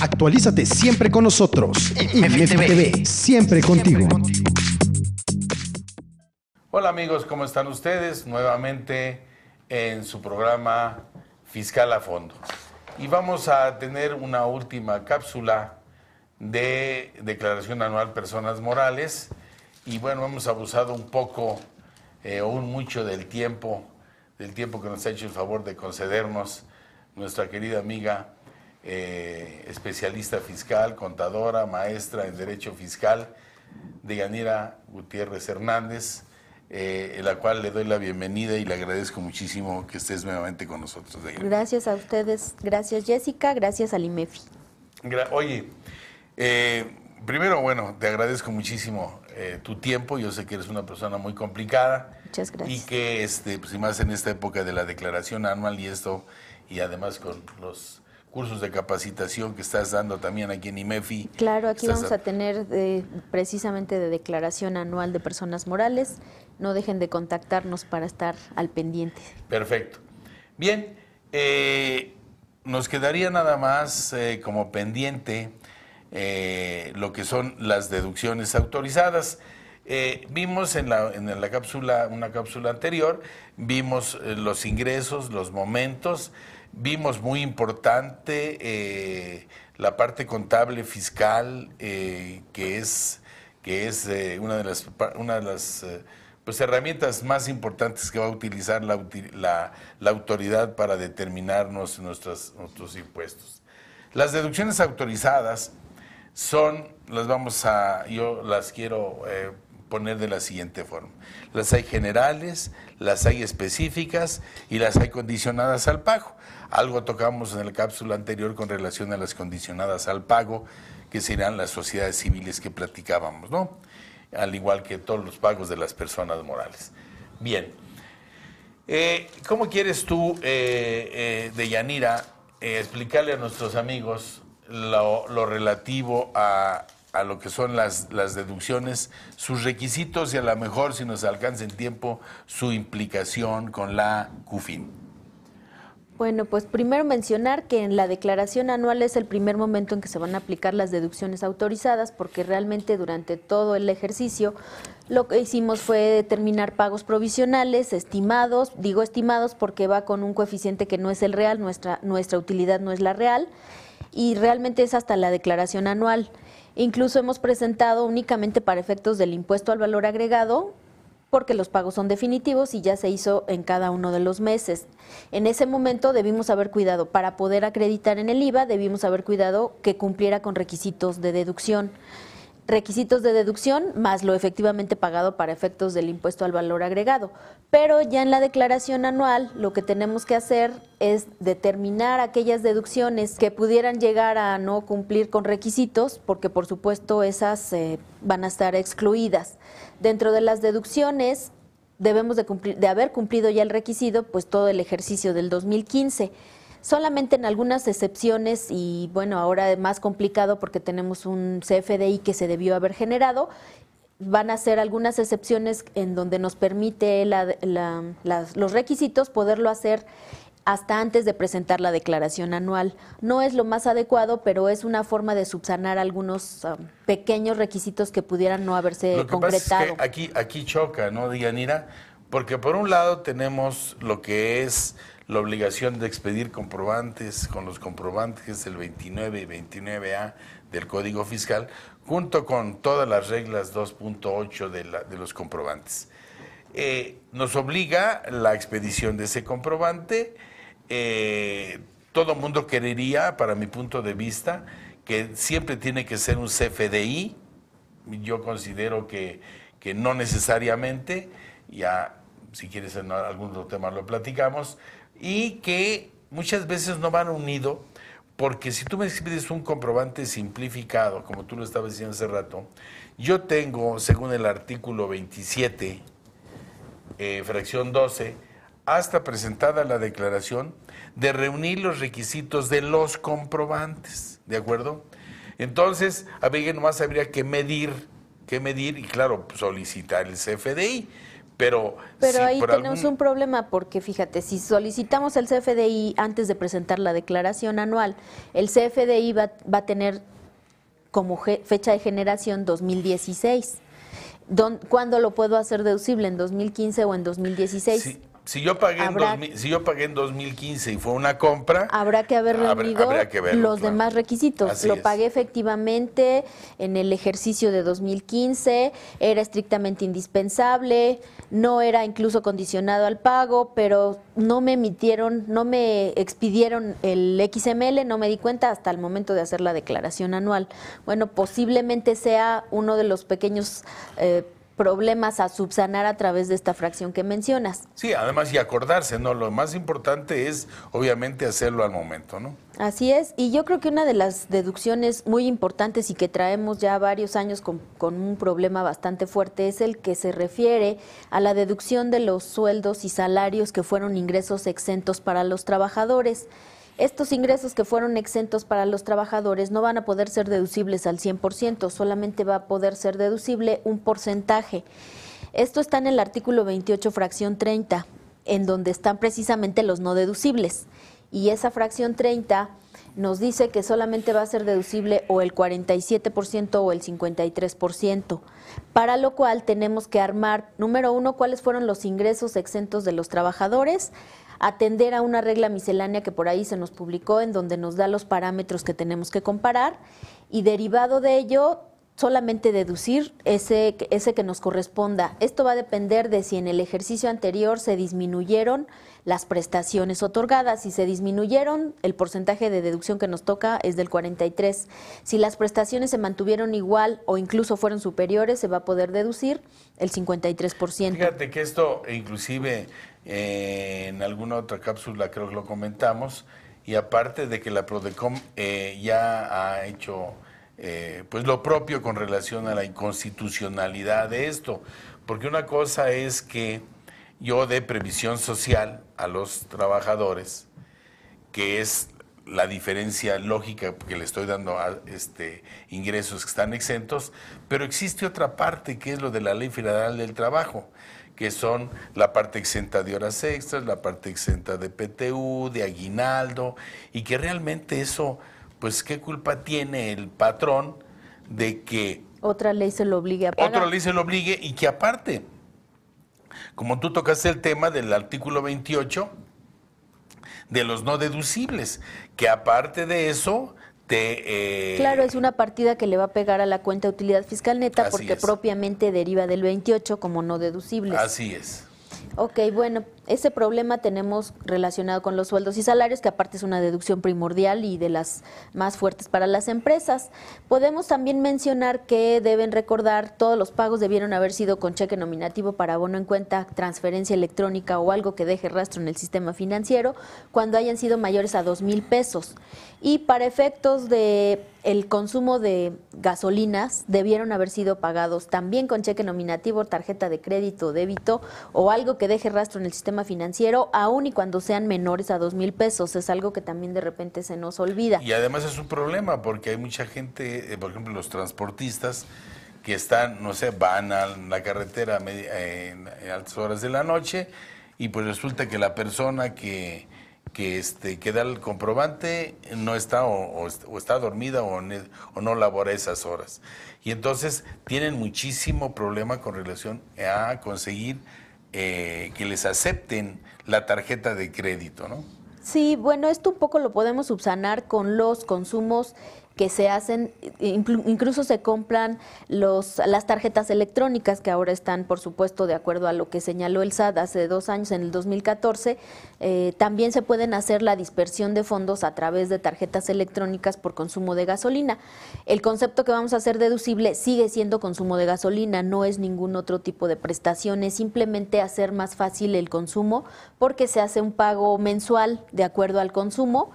Actualízate siempre con nosotros. IMEFI TV, siempre contigo. Hola amigos, ¿cómo están ustedes? Nuevamente en su programa Fiscal a Fondo. Y vamos a tener una última cápsula de declaración anual personas morales. Y bueno, hemos abusado un poco eh, o un mucho del tiempo, del tiempo que nos ha hecho el favor de concedernos nuestra querida amiga eh, especialista fiscal, contadora, maestra en Derecho Fiscal, de Yanira Gutiérrez Hernández, eh, en la cual le doy la bienvenida y le agradezco muchísimo que estés nuevamente con nosotros. Gracias a ustedes, gracias Jessica, gracias al IMEFI. Oye, eh, primero, bueno, te agradezco muchísimo tu tiempo, yo sé que eres una persona muy complicada. Muchas gracias. Y que, este, pues, y más en esta época de la declaración anual y esto, y además con los cursos de capacitación que estás dando también aquí en IMEFI. Claro, aquí vamos a, tener eh, precisamente de declaración anual de personas morales. No dejen de contactarnos para estar al pendiente. Perfecto. Bien, eh, nos quedaría nada más eh, como pendiente lo que son las deducciones autorizadas. vimos en la, en la cápsula, una cápsula anterior, vimos los ingresos, los momentos, Vimos muy importante eh, la parte contable fiscal, eh, que es, que es eh, una de las, una de las pues, herramientas más importantes que va a utilizar la, la, autoridad para determinarnos nuestros, nuestros impuestos. Las deducciones autorizadas son, las vamos a, yo las quiero poner de la siguiente forma. Las hay generales, las hay específicas y las hay condicionadas al pago. Algo tocamos en la cápsula anterior con relación a las condicionadas al pago, que serán las sociedades civiles que platicábamos, ¿no? Al igual que todos los pagos de las personas morales. Bien. Eh, ¿Cómo quieres tú, eh, eh, de Yanira, explicarle a nuestros amigos lo, relativo a, a, lo que son las, las, deducciones, sus requisitos y a lo mejor, si nos alcanza en tiempo, su implicación con la CUFIN? Bueno, pues primero mencionar que en la declaración anual es el primer momento en que se van a aplicar las deducciones autorizadas, porque realmente durante todo el ejercicio lo que hicimos fue determinar pagos provisionales, estimados, digo estimados porque va con un coeficiente que no es el real, nuestra, nuestra utilidad no es la real, y realmente es hasta la declaración anual. Incluso hemos presentado únicamente para efectos del impuesto al valor agregado porque los pagos son definitivos y ya se hizo en cada uno de los meses. En ese momento debimos haber cuidado, para poder acreditar en el IVA, debimos haber cuidado que cumpliera con requisitos de deducción requisitos de deducción más lo efectivamente pagado para efectos del impuesto al valor agregado. Pero ya en la declaración anual lo que tenemos que hacer es determinar aquellas deducciones que pudieran llegar a no cumplir con requisitos, porque por supuesto esas eh, van a estar excluidas. Dentro de las deducciones debemos de, cumplir, de haber cumplido ya el requisito, pues todo el ejercicio del 2015 solamente en algunas excepciones y bueno, ahora más complicado porque tenemos un CFDI que se debió haber generado. Van a ser algunas excepciones en donde nos permite los requisitos poderlo hacer hasta antes de presentar la declaración anual. No es lo más adecuado, pero es una forma de subsanar algunos um, pequeños requisitos que pudieran no haberse lo que concretado. Pasa es que aquí, aquí choca, ¿no, Dianira? Porque por un lado tenemos lo que es la obligación de expedir comprobantes con los comprobantes del 29 y 29A del Código Fiscal, junto con todas las reglas 2.8 de, de, los comprobantes. Eh, nos obliga la expedición de ese comprobante. Eh, todo mundo querería, para mi punto de vista, que siempre tiene que ser un CFDI. Yo considero que, que no necesariamente, ya si quieres en algún otro tema lo platicamos, y que muchas veces no van unido, porque si tú me expides un comprobante simplificado, como tú lo estabas diciendo hace rato, yo tengo, según el artículo 27, eh, fracción 12, hasta presentada la declaración, de reunir los requisitos de los comprobantes, ¿de acuerdo? Entonces, a ver, nomás habría que medir, que medir y claro, solicitar el CFDI Pero, Pero si ahí tenemos algún- un problema porque fíjate, si solicitamos el CFDI antes de presentar la declaración anual, el CFDI va, va a tener como fecha de generación 2016. Don- ¿Cuándo lo puedo hacer deducible? ¿En 2015 o en 2016? Si, si yo pagué en Habrá- 2000 si yo pagué en 2015 y fue una compra, Habrá que haber habrá- reunido habría que verlo, los claro. demás requisitos. Así Lo es. pagué efectivamente en el ejercicio de 2015, era estrictamente indispensable, no era incluso condicionado al pago, pero no me emitieron, no me expidieron el XML, no me di cuenta hasta el momento de hacer la declaración anual. Bueno, posiblemente sea uno de los pequeños eh, problemas a subsanar a través de esta fracción que mencionas. sí, además y acordarse, ¿no? Lo más importante es obviamente hacerlo al momento, ¿no? Así es, y yo creo que una de las deducciones muy importantes y que traemos ya varios años con, con un problema bastante fuerte es el que se refiere a la deducción de los sueldos y salarios que fueron ingresos exentos para los trabajadores. Estos ingresos que fueron exentos para los trabajadores no van a poder ser deducibles al 100%, solamente va a poder ser deducible un porcentaje. Esto está en el artículo 28, fracción 30, en donde están precisamente los no deducibles. Y esa fracción 30 nos dice que solamente va a ser deducible o el 47% o el 53%, para lo cual tenemos que armar, número uno, cuáles fueron los ingresos exentos de los trabajadores, atender a una regla miscelánea que por ahí se nos publicó en donde nos da los parámetros que tenemos que comparar y derivado de ello solamente deducir ese, ese que nos corresponda. Esto va a depender de si en el ejercicio anterior se disminuyeron las prestaciones otorgadas. Si se disminuyeron, el porcentaje de deducción que nos toca es del 43. Si las prestaciones se mantuvieron igual o incluso fueron superiores, se va a poder deducir el 53%. Fíjate que esto, inclusive eh, en alguna otra cápsula creo que lo comentamos, y aparte de que la Prodecom eh, ya ha hecho eh, pues lo propio con relación a la inconstitucionalidad de esto, porque una cosa es que yo dé previsión social a los trabajadores, que es la diferencia lógica que le estoy dando a este ingresos que están exentos, pero existe otra parte que es lo de la Ley Federal del Trabajo, que son la parte exenta de horas extras, la parte exenta de PTU, de aguinaldo, y que realmente eso, pues qué culpa tiene el patrón de que Otra ley se lo obligue a pagar. otra ley se lo obligue y que aparte, como tú tocaste el tema del artículo 28, de los no deducibles, que aparte de eso, te... eh, Claro, es una partida que le va a pegar a la cuenta de utilidad fiscal neta Así porque es. propiamente deriva del 28 como no deducibles. Así es. Ok, bueno, ese problema tenemos relacionado con los sueldos y salarios, que aparte es una deducción primordial y de las más fuertes para las empresas. Podemos también mencionar que deben recordar todos los pagos debieron haber sido con cheque nominativo para abono en cuenta, transferencia electrónica o algo que deje rastro en el sistema financiero cuando hayan sido mayores a dos mil pesos. Y para efectos de el consumo de gasolinas debieron haber sido pagados también con cheque nominativo, tarjeta de crédito, débito o algo que deje rastro en el sistema financiero, aun y cuando sean menores a dos mil pesos. Es algo que también de repente se nos olvida. Y además es un problema porque hay mucha gente, eh, por ejemplo, los transportistas que están, no sé, van a la carretera eh, en, altas horas de la noche y pues resulta que la persona que, que, este, que da el comprobante no está o, o est- o está dormida o, o no labora esas horas. Y entonces tienen muchísimo problema con relación a conseguir eh, que les acepten la tarjeta de crédito, ¿no? Sí, bueno, esto un poco lo podemos subsanar con los consumos que se hacen, inclu- incluso se compran los, las tarjetas electrónicas que ahora están, por supuesto, de acuerdo a lo que señaló el SAT hace dos años, en el 2014. eh, también se pueden hacer la dispersión de fondos a través de tarjetas electrónicas por consumo de gasolina. El concepto que vamos a hacer deducible sigue siendo consumo de gasolina, no es ningún otro tipo de prestación, es simplemente hacer más fácil el consumo porque se hace un pago mensual de acuerdo al consumo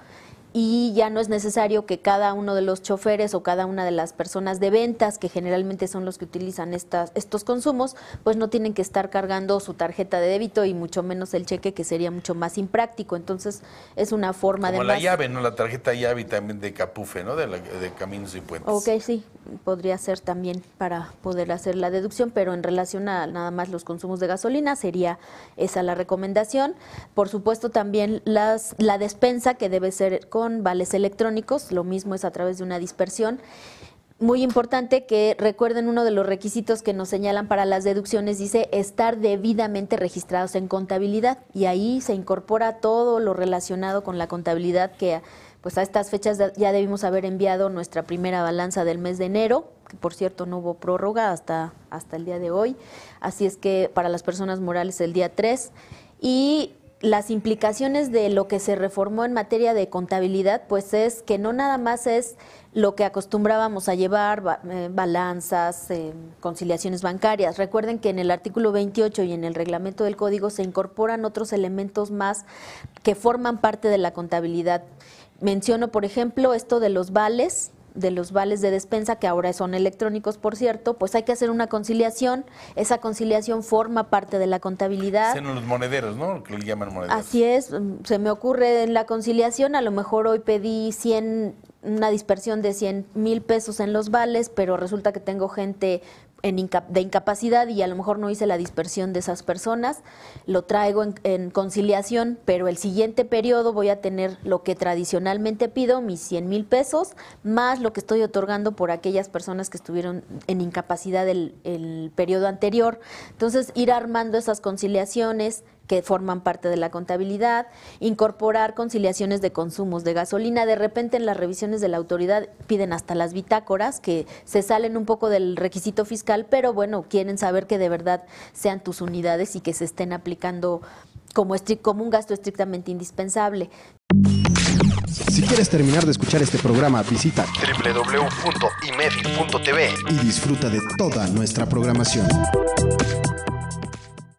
y ya no es necesario que cada uno de los choferes o cada una de las personas de ventas, que generalmente son los que utilizan estas, estos consumos, pues no tienen que estar cargando su tarjeta de débito y mucho menos el cheque, que sería mucho más impráctico. Entonces, es una forma Como de... la más- llave, ¿no? La tarjeta llave también de Capufe, ¿no? De, la- de Caminos y Puentes. Ok, sí, podría ser también para poder hacer la deducción, pero en relación a nada más los consumos de gasolina sería esa la recomendación. Por supuesto también las, la despensa que debe ser con vales electrónicos, lo mismo es a través de una dispersión. Muy importante que recuerden uno de los requisitos que nos señalan para las deducciones, dice estar debidamente registrados en contabilidad y ahí se incorpora todo lo relacionado con la contabilidad que pues a estas fechas ya debimos haber enviado nuestra primera balanza del mes de enero, que por cierto no hubo prórroga hasta, hasta el día de hoy, así es que para las personas morales el día 3 y las implicaciones de lo que se reformó en materia de contabilidad, pues es que no nada más es lo que acostumbrábamos a llevar, eh, balanzas, eh, conciliaciones bancarias. Recuerden que en el artículo 28 y en el reglamento del código se incorporan otros elementos más que forman parte de la contabilidad. Menciono, por ejemplo, esto de los vales, de los vales de despensa, que ahora son electrónicos, por cierto, pues hay que hacer una conciliación. Esa conciliación forma parte de la contabilidad. En los monederos, ¿no? Que le llaman monederos. Así es, mm, se me ocurre en la conciliación, a lo mejor hoy pedí 100, una dispersión de 100 mil pesos en los vales, pero resulta que tengo gente en de incapacidad y a lo mejor no hice la dispersión de esas personas, lo traigo en, en conciliación, pero el siguiente periodo voy a tener lo que tradicionalmente pido, mis 100 mil pesos, más lo que estoy otorgando por aquellas personas que estuvieron en incapacidad el, el periodo anterior. Entonces, ir armando esas conciliaciones que forman parte de la contabilidad, incorporar conciliaciones de consumos de gasolina. De repente en las revisiones de la autoridad piden hasta las bitácoras, que se salen un poco del requisito fiscal, pero bueno, quieren saber que de verdad sean tus unidades y que se estén aplicando como, un gasto estrictamente indispensable. Si quieres terminar de escuchar este programa, visita www.imedi.tv y disfruta de toda nuestra programación.